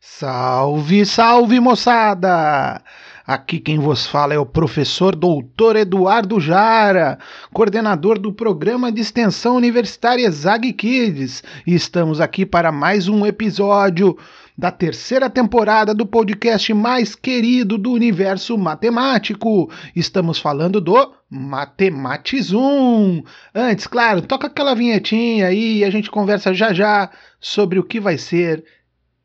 Salve, salve moçada! Aqui quem vos fala é o professor doutor Eduardo Jara, coordenador do programa de extensão universitária Zag Kids, e estamos aqui para mais um episódio da terceira temporada do podcast mais querido do universo matemático. Estamos falando do Matematizum. Antes, claro, toca aquela vinhetinha aí e a gente conversa já já sobre o que vai ser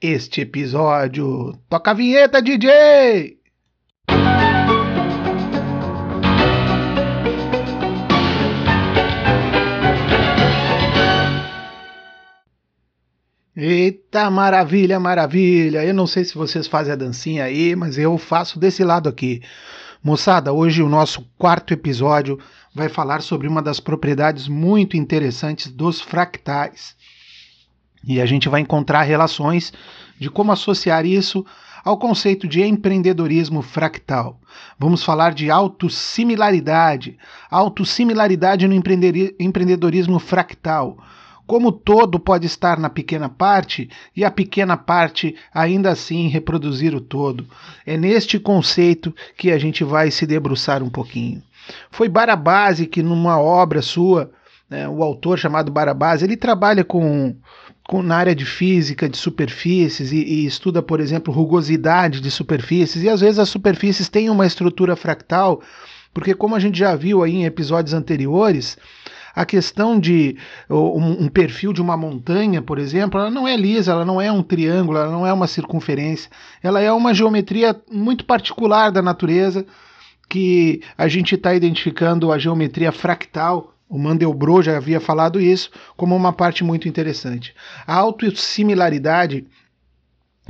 este episódio. Toca a vinheta, DJ! Eita, maravilha, maravilha! Eu não sei se vocês fazem a dancinha aí, mas eu faço desse lado aqui. Moçada, hoje o nosso quarto episódio vai falar sobre uma das propriedades muito interessantes dos fractais. E a gente vai encontrar relações de como associar isso ao conceito de empreendedorismo fractal. Vamos falar de autossimilaridade, autossimilaridade no empreendedorismo fractal. Como todo pode estar na pequena parte e a pequena parte ainda assim reproduzir o todo. É neste conceito que a gente vai se debruçar um pouquinho. Foi Barabasi que, numa obra sua, né, o autor chamado Barabasi, ele trabalha com com, na área de física, de superfícies, e, e, estuda, por exemplo, rugosidade de superfícies, e às vezes as superfícies têm uma estrutura fractal, porque como a gente já viu aí em episódios anteriores, a questão de um, um, perfil de uma montanha, por exemplo, ela não é lisa, ela não é um triângulo, ela não é uma circunferência, ela é uma geometria muito particular da natureza que a gente está identificando a geometria fractal o Mandelbrot já havia falado isso como uma parte muito interessante. A autossimilaridade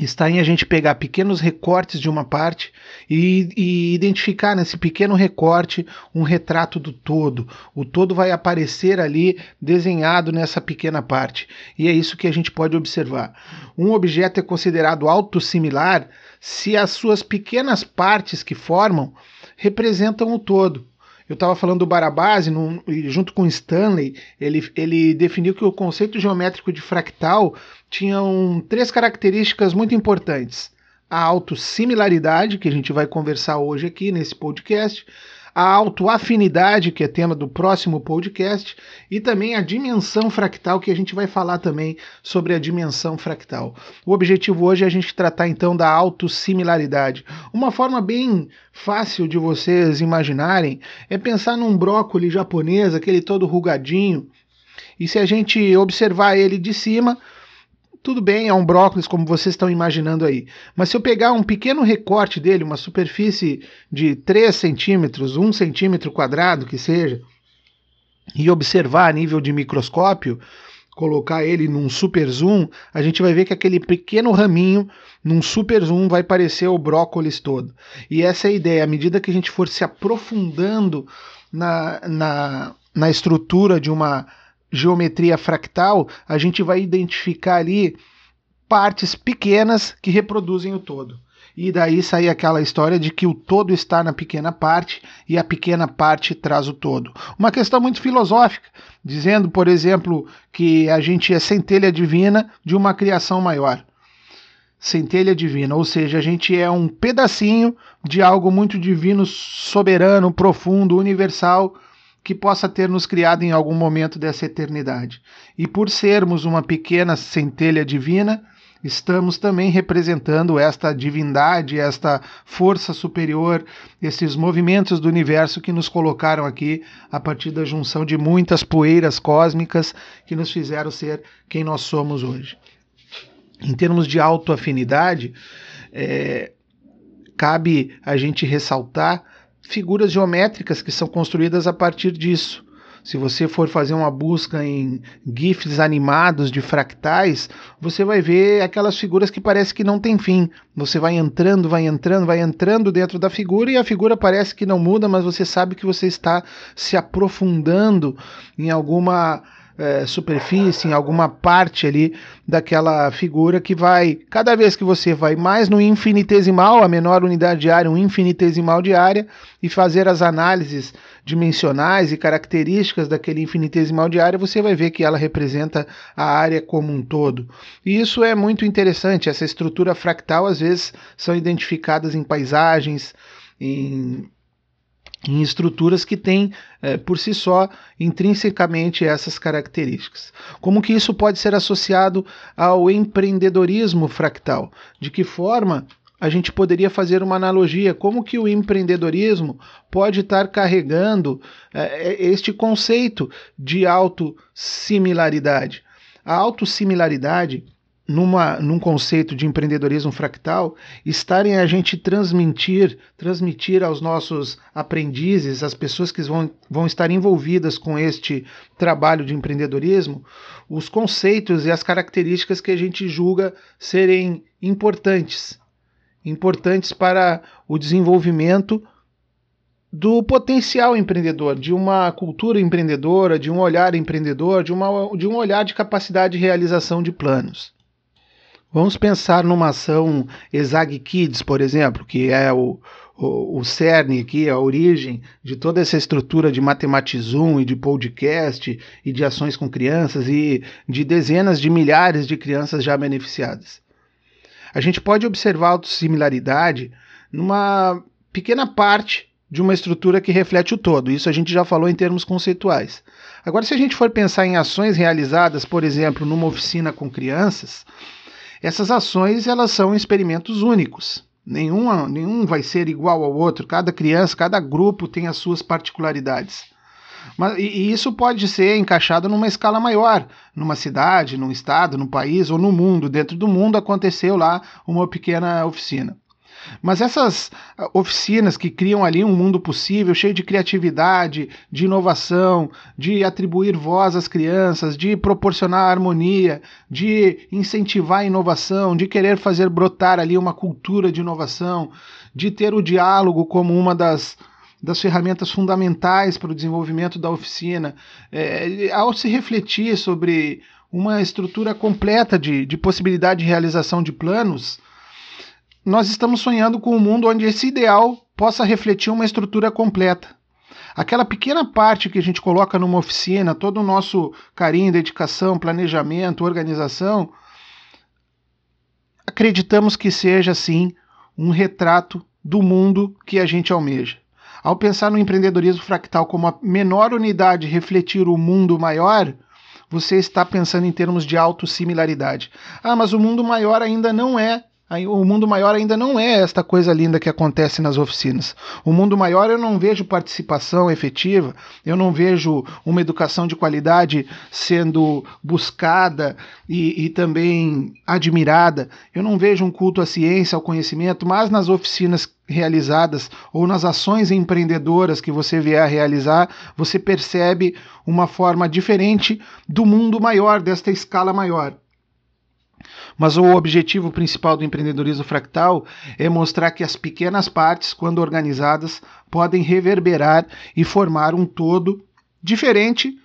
está em a gente pegar pequenos recortes de uma parte e, e, identificar nesse pequeno recorte um retrato do todo. O todo vai aparecer ali desenhado nessa pequena parte. E é isso que a gente pode observar. Um objeto é considerado autossimilar se as suas pequenas partes que formam representam o todo. Eu estava falando do Barabasi, no, junto com Stanley, ele, ele definiu que o conceito geométrico de fractal tinha um, três características muito importantes. A autossimilaridade, que a gente vai conversar hoje aqui nesse podcast, a autoafinidade, que é tema do próximo podcast, e também a dimensão fractal, que a gente vai falar também sobre a dimensão fractal. O objetivo hoje é a gente tratar então da autossimilaridade. Uma forma bem fácil de vocês imaginarem é pensar num brócolis japonês, aquele todo rugadinho, e se a gente observar ele de cima, tudo bem, é um brócolis como vocês estão imaginando aí. Mas se eu pegar um pequeno recorte dele, uma superfície de 3 centímetros, 1 centímetro quadrado que seja, e observar a nível de microscópio, colocar ele num super zoom, a gente vai ver que aquele pequeno raminho num super zoom vai parecer o brócolis todo. E essa é a ideia, à medida que a gente for se aprofundando na, na, na estrutura de uma geometria fractal, a gente vai identificar ali partes pequenas que reproduzem o todo. E daí sai aquela história de que o todo está na pequena parte e a pequena parte traz o todo. Uma questão muito filosófica, dizendo, por exemplo, que a gente é centelha divina de uma criação maior. Centelha divina, ou seja, a gente é um pedacinho de algo muito divino, soberano, profundo, universal, que possa ter nos criado em algum momento dessa eternidade. E por sermos uma pequena centelha divina, estamos também representando esta divindade, esta força superior, esses movimentos do universo que nos colocaram aqui a partir da junção de muitas poeiras cósmicas que nos fizeram ser quem nós somos hoje. Em termos de autoafinidade, é, cabe a gente ressaltar figuras geométricas que são construídas a partir disso. Se você for fazer uma busca em GIFs animados de fractais, você vai ver aquelas figuras que parece que não tem fim. Você vai entrando, vai entrando, vai entrando dentro da figura e a figura parece que não muda, mas você sabe que você está se aprofundando em alguma é, superfície, em alguma parte ali daquela figura que vai, cada vez que você vai mais no infinitesimal, a menor unidade de área, um infinitesimal de área, e fazer as análises dimensionais e características daquele infinitesimal de área, você vai ver que ela representa a área como um todo. E isso é muito interessante. Essa estrutura fractal às vezes são identificadas em paisagens, em em estruturas que têm é, por si só intrinsecamente essas características. Como que isso pode ser associado ao empreendedorismo fractal? De que forma a gente poderia fazer uma analogia como que o empreendedorismo pode estar carregando é, este conceito de autossimilaridade. A autossimilaridade numa, num conceito de empreendedorismo fractal, estarem a gente transmitir, transmitir aos nossos aprendizes, as pessoas que vão, vão estar envolvidas com este trabalho de empreendedorismo, os conceitos e as características que a gente julga serem importantes, importantes para o desenvolvimento do potencial empreendedor, de uma cultura empreendedora, de um olhar empreendedor, de, uma, de um olhar de capacidade de realização de planos. Vamos pensar numa ação Exag Kids, por exemplo, que é o, o, o cerne aqui, a origem de toda essa estrutura de Matematizum e de podcast e de ações com crianças e de dezenas de milhares de crianças já beneficiadas. A gente pode observar autossimilaridade numa pequena parte de uma estrutura que reflete o todo. Isso a gente já falou em termos conceituais. Agora, se a gente for pensar em ações realizadas, por exemplo, numa oficina com crianças, essas ações elas são experimentos únicos. Nenhum, nenhum vai ser igual ao outro. Cada criança, cada grupo tem as suas particularidades. Mas, e, isso pode ser encaixado numa escala maior, numa cidade, num estado, num país ou no mundo. Dentro do mundo aconteceu lá uma pequena oficina. Mas essas ah, oficinas que criam ali um mundo possível, cheio de criatividade, de inovação, de atribuir voz às crianças, de proporcionar harmonia, de incentivar a inovação, de querer fazer brotar ali uma cultura de inovação, de ter o diálogo como uma das das ferramentas fundamentais para o desenvolvimento da oficina, é, ao se refletir sobre uma estrutura completa de, de possibilidade de realização de planos, nós estamos sonhando com um mundo onde esse ideal possa refletir uma estrutura completa. Aquela pequena parte que a gente coloca numa oficina, todo o nosso carinho, dedicação, planejamento, organização, acreditamos que seja, sim, um retrato do mundo que a gente almeja. Ao pensar no empreendedorismo fractal como a menor unidade refletir o mundo maior, você está pensando em termos de autossimilaridade. Ah, mas o mundo maior ainda não é o mundo maior ainda não é esta coisa linda que acontece nas oficinas. O mundo maior eu não vejo participação efetiva, eu não vejo uma educação de qualidade sendo buscada e, e também admirada, eu não vejo um culto à ciência, ao conhecimento, mas nas oficinas realizadas ou nas ações empreendedoras que você vier a realizar, você percebe uma forma diferente do mundo maior, desta escala maior. Mas o objetivo principal do empreendedorismo fractal é mostrar que as pequenas partes, quando organizadas, podem reverberar e formar um todo diferente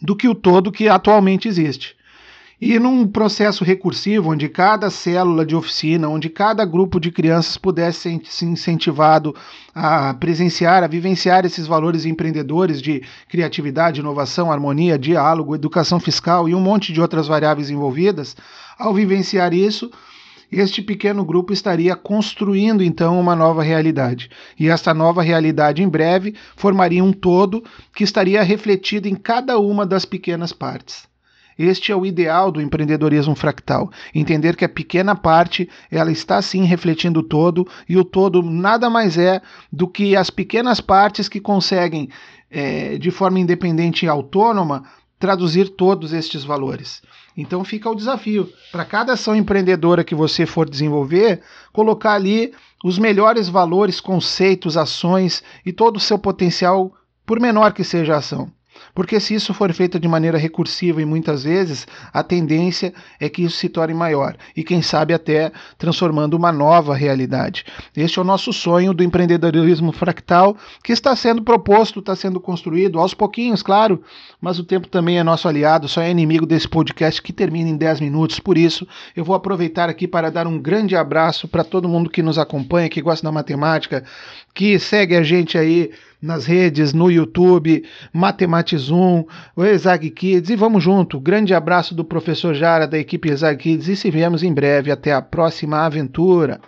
do que o todo que atualmente existe. E num processo recursivo, onde cada célula de oficina, onde cada grupo de crianças pudesse ser incentivado a presenciar, a vivenciar esses valores empreendedores de criatividade, inovação, harmonia, diálogo, educação fiscal e um monte de outras variáveis envolvidas, ao vivenciar isso, este pequeno grupo estaria construindo então uma nova realidade. E esta nova realidade, em breve, formaria um todo que estaria refletido em cada uma das pequenas partes. Este é o ideal do empreendedorismo fractal. Entender que a pequena parte ela está sim refletindo o todo e o todo nada mais é do que as pequenas partes que conseguem, é, de forma independente e autônoma, traduzir todos estes valores. Então fica o desafio para cada ação empreendedora que você for desenvolver, colocar ali os melhores valores, conceitos, ações e todo o seu potencial, por menor que seja a ação. Porque se isso for feito de maneira recursiva e muitas vezes, a tendência é que isso se torne maior e quem sabe até transformando uma nova realidade. Este é o nosso sonho do empreendedorismo fractal que está sendo proposto, está sendo construído aos pouquinhos, claro, mas o tempo também é nosso aliado, só é inimigo desse podcast que termina em 10 minutos. Por isso, eu vou aproveitar aqui para dar um grande abraço para todo mundo que nos acompanha, que gosta da matemática, que segue a gente aí nas redes, no YouTube, Matematizum, o Exag Kids e vamos junto. Grande abraço do professor Jara da equipe Exag Kids e se vemos em breve. Até a próxima aventura.